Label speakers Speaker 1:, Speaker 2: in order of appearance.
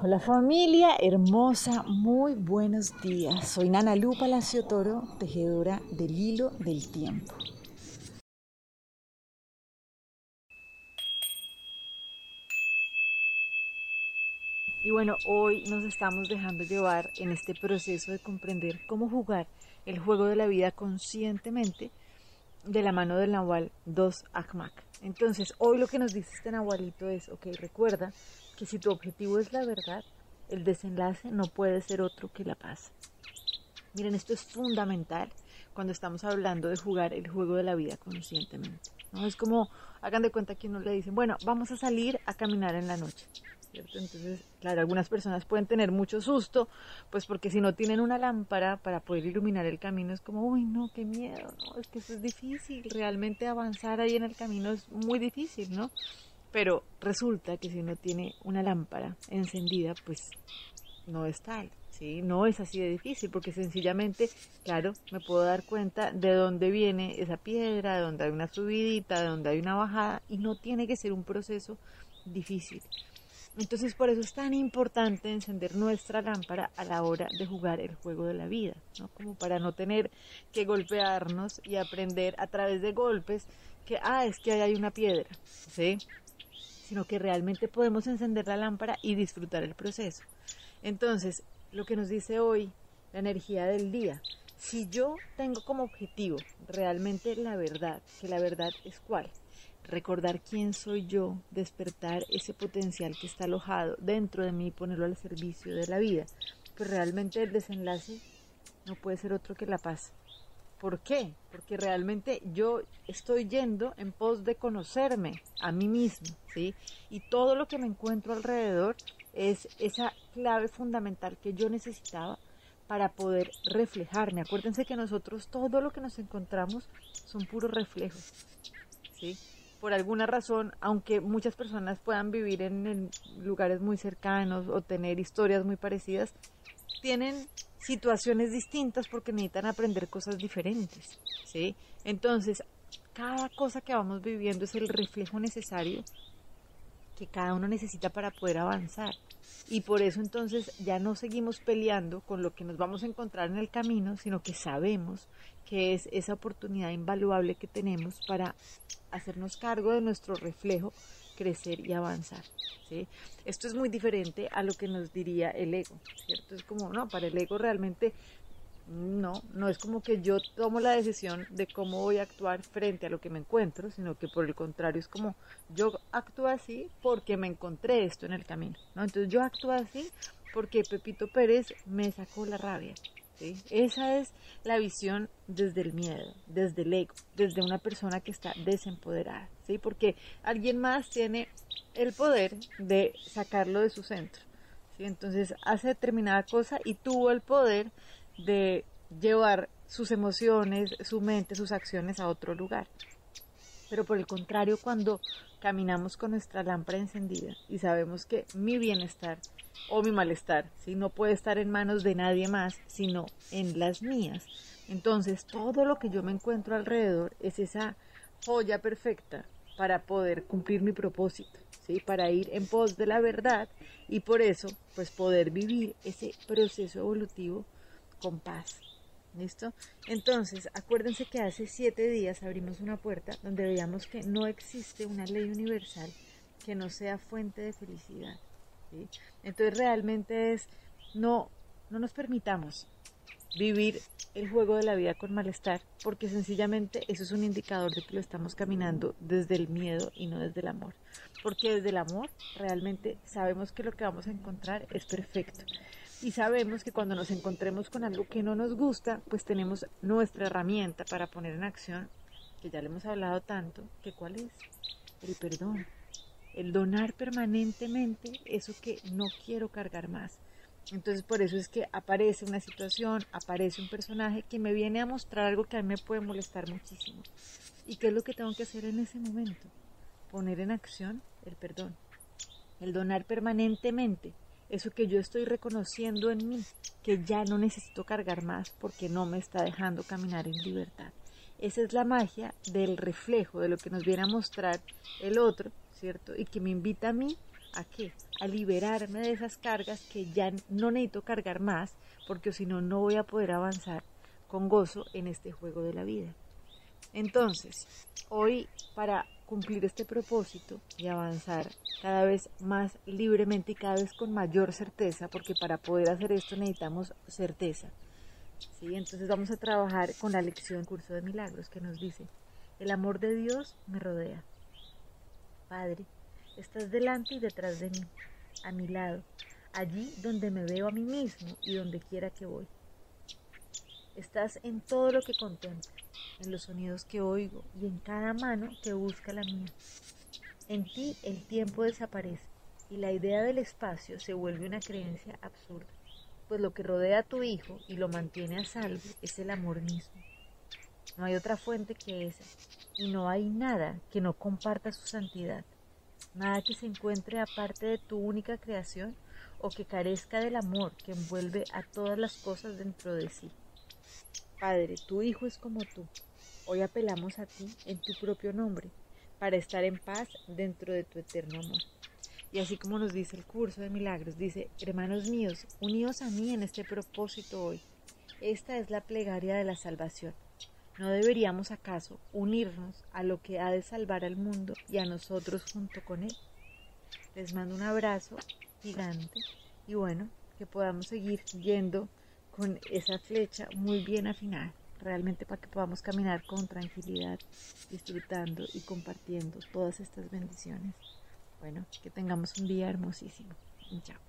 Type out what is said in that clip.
Speaker 1: Hola familia hermosa, muy buenos días. Soy Nana Lu Palacio Toro, tejedora del hilo del tiempo. Y bueno, hoy nos estamos dejando llevar en este proceso de comprender cómo jugar el juego de la vida conscientemente de la mano del Nahual 2 Akmak. Entonces, hoy lo que nos dice este Nahualito es, ok, recuerda que si tu objetivo es la verdad, el desenlace no puede ser otro que la paz. Miren, esto es fundamental cuando estamos hablando de jugar el juego de la vida conscientemente. ¿no? Es como, hagan de cuenta que uno le dicen, bueno, vamos a salir a caminar en la noche. Entonces, claro, algunas personas pueden tener mucho susto, pues porque si no tienen una lámpara para poder iluminar el camino es como, uy, no, qué miedo, no, es que eso es difícil, realmente avanzar ahí en el camino es muy difícil, ¿no? Pero resulta que si uno tiene una lámpara encendida, pues no es tal, ¿sí? No es así de difícil, porque sencillamente, claro, me puedo dar cuenta de dónde viene esa piedra, de dónde hay una subidita, de dónde hay una bajada, y no tiene que ser un proceso difícil. Entonces por eso es tan importante encender nuestra lámpara a la hora de jugar el juego de la vida, ¿no? Como para no tener que golpearnos y aprender a través de golpes que, ah, es que ahí hay una piedra, ¿sí? Sino que realmente podemos encender la lámpara y disfrutar el proceso. Entonces, lo que nos dice hoy la energía del día, si yo tengo como objetivo realmente la verdad, que la verdad es cuál, recordar quién soy yo, despertar ese potencial que está alojado dentro de mí y ponerlo al servicio de la vida, pues realmente el desenlace no puede ser otro que la paz. ¿Por qué? Porque realmente yo estoy yendo en pos de conocerme a mí mismo, ¿sí? Y todo lo que me encuentro alrededor es esa clave fundamental que yo necesitaba para poder reflejarme. Acuérdense que nosotros todo lo que nos encontramos son puros reflejos, ¿sí? Por alguna razón, aunque muchas personas puedan vivir en lugares muy cercanos o tener historias muy parecidas, tienen situaciones distintas porque necesitan aprender cosas diferentes, ¿sí? Entonces, cada cosa que vamos viviendo es el reflejo necesario que cada uno necesita para poder avanzar. Y por eso entonces ya no seguimos peleando con lo que nos vamos a encontrar en el camino, sino que sabemos que es esa oportunidad invaluable que tenemos para hacernos cargo de nuestro reflejo crecer y avanzar. ¿sí? Esto es muy diferente a lo que nos diría el ego, ¿cierto? Es como, no, para el ego realmente no, no es como que yo tomo la decisión de cómo voy a actuar frente a lo que me encuentro, sino que por el contrario es como yo actúo así porque me encontré esto en el camino, ¿no? Entonces yo actúo así porque Pepito Pérez me sacó la rabia, esa es la visión desde el miedo, desde el ego, desde una persona que está desempoderada, ¿sí? Porque alguien más tiene el poder de sacarlo de su centro, ¿sí? Entonces hace determinada cosa y tuvo el poder de llevar sus emociones, su mente, sus acciones a otro lugar. Pero por el contrario, cuando caminamos con nuestra lámpara encendida y sabemos que mi bienestar o mi malestar, si no puede estar en manos de nadie más, sino en las mías. Entonces, todo lo que yo me encuentro alrededor es esa joya perfecta para poder cumplir mi propósito, ¿sí? Para ir en pos de la verdad y por eso, pues poder vivir ese proceso evolutivo con paz. ¿Listo? Entonces, acuérdense que hace siete días abrimos una puerta donde veíamos que no existe una ley universal que no sea fuente de felicidad. Entonces realmente es, no, no nos permitamos vivir el juego de la vida con malestar, porque sencillamente eso es un indicador de que lo estamos caminando desde el miedo y no desde el amor. Porque desde el amor realmente sabemos que lo que vamos a encontrar es perfecto. Y sabemos que cuando nos encontremos con algo que no nos gusta, pues tenemos nuestra herramienta para poner en acción, que ya le hemos hablado tanto, que cuál es el perdón el donar permanentemente eso que no quiero cargar más. Entonces por eso es que aparece una situación, aparece un personaje que me viene a mostrar algo que a mí me puede molestar muchísimo. ¿Y qué es lo que tengo que hacer en ese momento? Poner en acción el perdón, el donar permanentemente eso que yo estoy reconociendo en mí, que ya no necesito cargar más porque no me está dejando caminar en libertad. Esa es la magia del reflejo, de lo que nos viene a mostrar el otro ¿cierto? Y que me invita a mí ¿A qué? A liberarme de esas cargas que ya no necesito cargar más, porque si no, no voy a poder avanzar con gozo en este juego de la vida. Entonces, hoy para cumplir este propósito y avanzar cada vez más libremente y cada vez con mayor certeza, porque para poder hacer esto necesitamos certeza. ¿sí? Entonces vamos a trabajar con la lección Curso de Milagros que nos dice, el amor de Dios me rodea. Padre, estás delante y detrás de mí, a mi lado, allí donde me veo a mí mismo y donde quiera que voy. Estás en todo lo que contemplo, en los sonidos que oigo y en cada mano que busca la mía. En ti el tiempo desaparece y la idea del espacio se vuelve una creencia absurda, pues lo que rodea a tu hijo y lo mantiene a salvo es el amor mismo. No hay otra fuente que esa, y no hay nada que no comparta su santidad, nada que se encuentre aparte de tu única creación o que carezca del amor que envuelve a todas las cosas dentro de sí. Padre, tu Hijo es como tú. Hoy apelamos a ti en tu propio nombre, para estar en paz dentro de tu eterno amor. Y así como nos dice el curso de milagros, dice, hermanos míos, unidos a mí en este propósito hoy. Esta es la plegaria de la salvación. ¿No deberíamos acaso unirnos a lo que ha de salvar al mundo y a nosotros junto con él? Les mando un abrazo gigante y bueno, que podamos seguir yendo con esa flecha muy bien afinada, realmente para que podamos caminar con tranquilidad, disfrutando y compartiendo todas estas bendiciones. Bueno, que tengamos un día hermosísimo. Chao.